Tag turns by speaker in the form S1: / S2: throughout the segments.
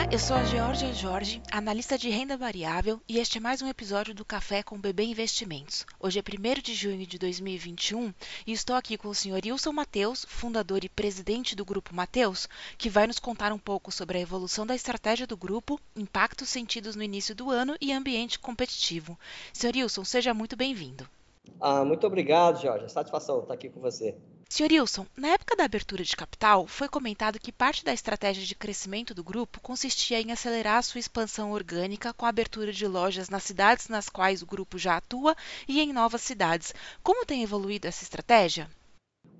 S1: Olá, eu sou a Georgia Jorge, analista de renda variável, e este é mais um episódio do Café com BB Investimentos. Hoje é 1 de junho de 2021 e estou aqui com o Sr. Wilson Mateus, fundador e presidente do Grupo Mateus, que vai nos contar um pouco sobre a evolução da estratégia do grupo, impactos sentidos no início do ano e ambiente competitivo. Sr. Wilson, seja muito bem-vindo.
S2: Ah, muito obrigado, Jorge. Satisfação estar aqui com você.
S1: Sr. Wilson, na época da abertura de capital, foi comentado que parte da estratégia de crescimento do grupo consistia em acelerar sua expansão orgânica com a abertura de lojas nas cidades nas quais o grupo já atua e em novas cidades. Como tem evoluído essa estratégia?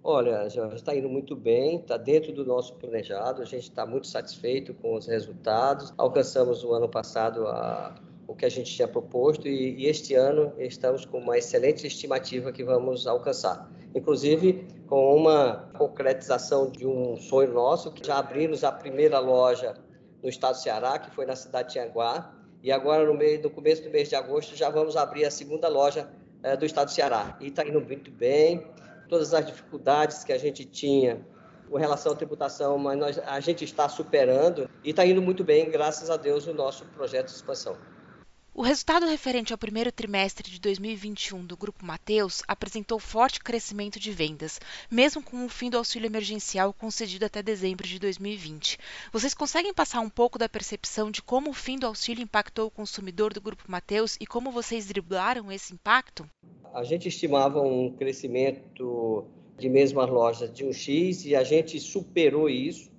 S2: Olha, já está indo muito bem, está dentro do nosso planejado, a gente está muito satisfeito com os resultados. Alcançamos o ano passado a, o que a gente tinha proposto e, e este ano estamos com uma excelente estimativa que vamos alcançar inclusive com uma concretização de um sonho nosso, que já abrimos a primeira loja no estado do Ceará, que foi na cidade de Tianguá, e agora no, meio, no começo do mês de agosto já vamos abrir a segunda loja é, do estado do Ceará. E está indo muito bem, todas as dificuldades que a gente tinha com relação à tributação, mas nós, a gente está superando e está indo muito bem, graças a Deus, o nosso projeto de expansão.
S1: O resultado referente ao primeiro trimestre de 2021 do Grupo Mateus apresentou forte crescimento de vendas, mesmo com o fim do auxílio emergencial concedido até dezembro de 2020. Vocês conseguem passar um pouco da percepção de como o fim do auxílio impactou o consumidor do Grupo Mateus e como vocês driblaram esse impacto?
S2: A gente estimava um crescimento de mesmas lojas de um X e a gente superou isso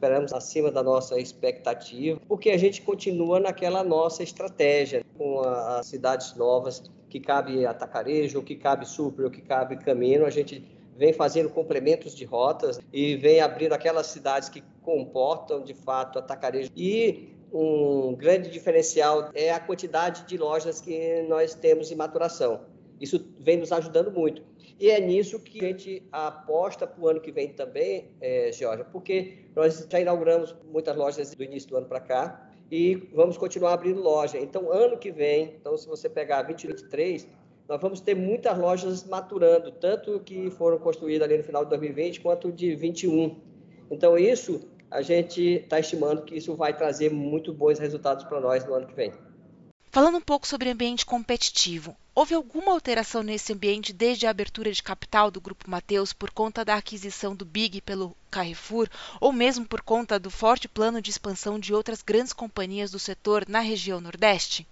S2: esperamos acima da nossa expectativa, porque a gente continua naquela nossa estratégia com as cidades novas que cabe atacarejo, que cabe super, ou que cabe caminho, a gente vem fazendo complementos de rotas e vem abrindo aquelas cidades que comportam de fato atacarejo. E um grande diferencial é a quantidade de lojas que nós temos em maturação. Isso vem nos ajudando muito. E é nisso que a gente aposta para o ano que vem também, é, Georgia, porque nós já inauguramos muitas lojas do início do ano para cá e vamos continuar abrindo loja. Então, ano que vem, então se você pegar 2023, nós vamos ter muitas lojas maturando, tanto que foram construídas ali no final de 2020 quanto de 21. Então, isso a gente está estimando que isso vai trazer muito bons resultados para nós no ano que vem.
S1: Falando um pouco sobre ambiente competitivo, houve alguma alteração nesse ambiente desde a abertura de capital do Grupo Mateus por conta da aquisição do Big pelo Carrefour ou mesmo por conta do forte plano de expansão de outras grandes companhias do setor na região Nordeste?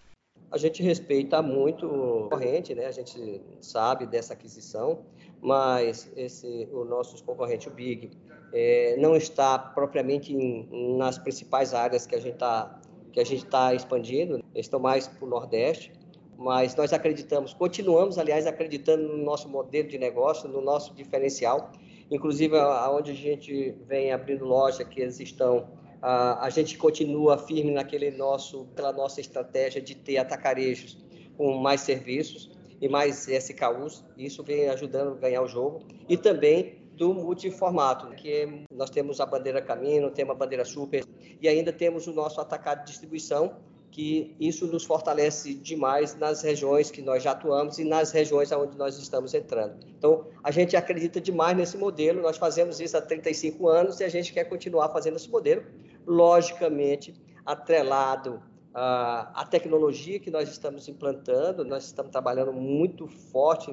S2: A gente respeita muito a corrente, né? A gente sabe dessa aquisição, mas esse, o nosso concorrente, o Big, é, não está propriamente em, nas principais áreas que a gente está está expandindo, eles estão mais para o Nordeste, mas nós acreditamos, continuamos, aliás, acreditando no nosso modelo de negócio, no nosso diferencial, inclusive aonde a gente vem abrindo loja, que eles estão, a, a gente continua firme naquele nosso, pela nossa estratégia de ter atacarejos com mais serviços e mais SKUs, isso vem ajudando a ganhar o jogo, e também do multiformato, que nós temos a bandeira Camino, temos a bandeira Super e ainda temos o nosso atacado de distribuição, que isso nos fortalece demais nas regiões que nós já atuamos e nas regiões onde nós estamos entrando. Então, a gente acredita demais nesse modelo, nós fazemos isso há 35 anos e a gente quer continuar fazendo esse modelo, logicamente atrelado à, tecnologia que nós estamos implantando, nós estamos trabalhando muito forte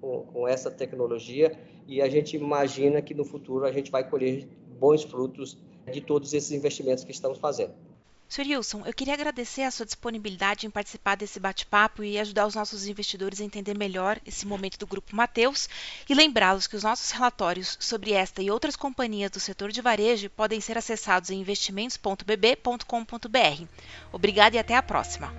S2: com essa tecnologia e a gente imagina que no futuro a gente vai colher bons frutos de todos esses investimentos que estamos fazendo.
S1: Sr. Wilson, eu queria agradecer a sua disponibilidade em participar desse bate-papo e ajudar os nossos investidores a entender melhor esse momento do Grupo Mateus e lembrá-los que os nossos relatórios sobre esta e outras companhias do setor de varejo podem ser acessados em investimentos.bb.com.br. Obrigada e até a próxima.